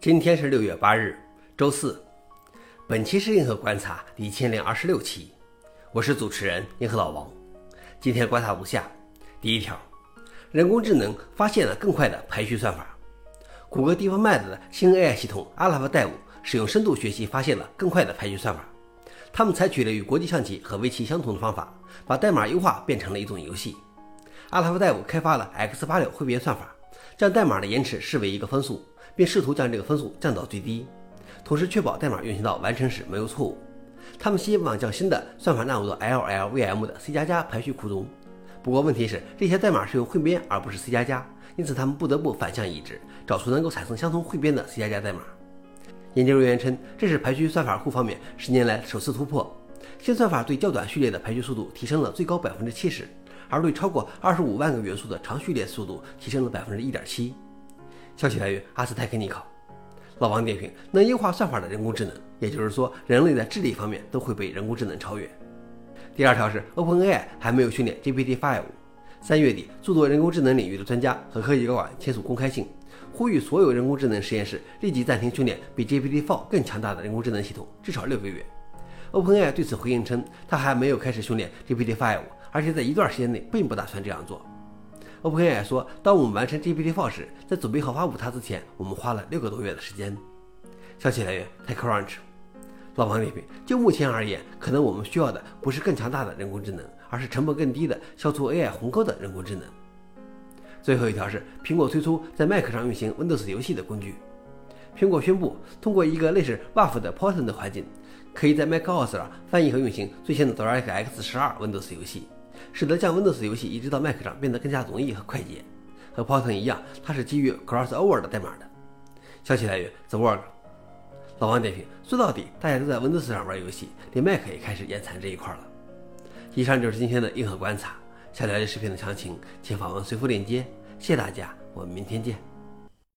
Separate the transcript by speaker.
Speaker 1: 今天是六月八日，周四。本期是硬核观察第一千零二十六期，我是主持人硬核老王。今天观察如下：第一条，人工智能发现了更快的排序算法。谷歌 DeepMind 的新 AI 系统阿拉法代五使用深度学习发现了更快的排序算法。他们采取了与国际象棋和围棋相同的方法，把代码优化变成了一种游戏。阿拉法代五开发了 X 八六汇编算法，将代码的延迟视为一个分数。并试图将这个分数降到最低，同时确保代码运行到完成时没有错误。他们希望将新的算法纳入到 LLVM 的 C 加加排序库中。不过问题是，这些代码是由汇编而不是 C 加加，因此他们不得不反向移植，找出能够产生相同汇编的 C 加加代码。研究人员称，这是排序算法库方面十年来首次突破。新算法对较短序列的排序速度提升了最高百分之七十，而对超过二十五万个元素的长序列速度提升了百分之一点七。消息来源：阿斯泰克尼考。老王点评：能优化算法的人工智能，也就是说，人类在智力方面都会被人工智能超越。第二条是，OpenAI 还没有训练 GPT Five。三月底，诸多人工智能领域的专家和科技高管签署公开信，呼吁所有人工智能实验室立即暂停训练比 GPT-4 更强大的人工智能系统，至少六个月。OpenAI 对此回应称，他还没有开始训练 GPT Five，而且在一段时间内并不打算这样做。OpenAI 说，当我们完成 GPT-4 时，在准备好发布它之前，我们花了六个多月的时间。消息来源：TechCrunch。老王点评：就目前而言，可能我们需要的不是更强大的人工智能，而是成本更低的消除 AI 鸿沟的人工智能。最后一条是，苹果推出在 Mac 上运行 Windows 游戏的工具。苹果宣布，通过一个类似 Buff 的 Porton 的环境，可以在 macOS 上翻译和运行最新的 DirectX 12 Windows 游戏。使得将 Windows 游戏移植到 Mac 上变得更加容易和快捷。和 Python 一样，它是基于 Crossover 的代码的。消息来源：The Work。老王点评：说到底，大家都在 Windows 上玩游戏，连 Mac 也开始眼馋这一块了。以上就是今天的硬核观察。想了解视频的详情，请访问随附链接。谢谢大家，我们明天见。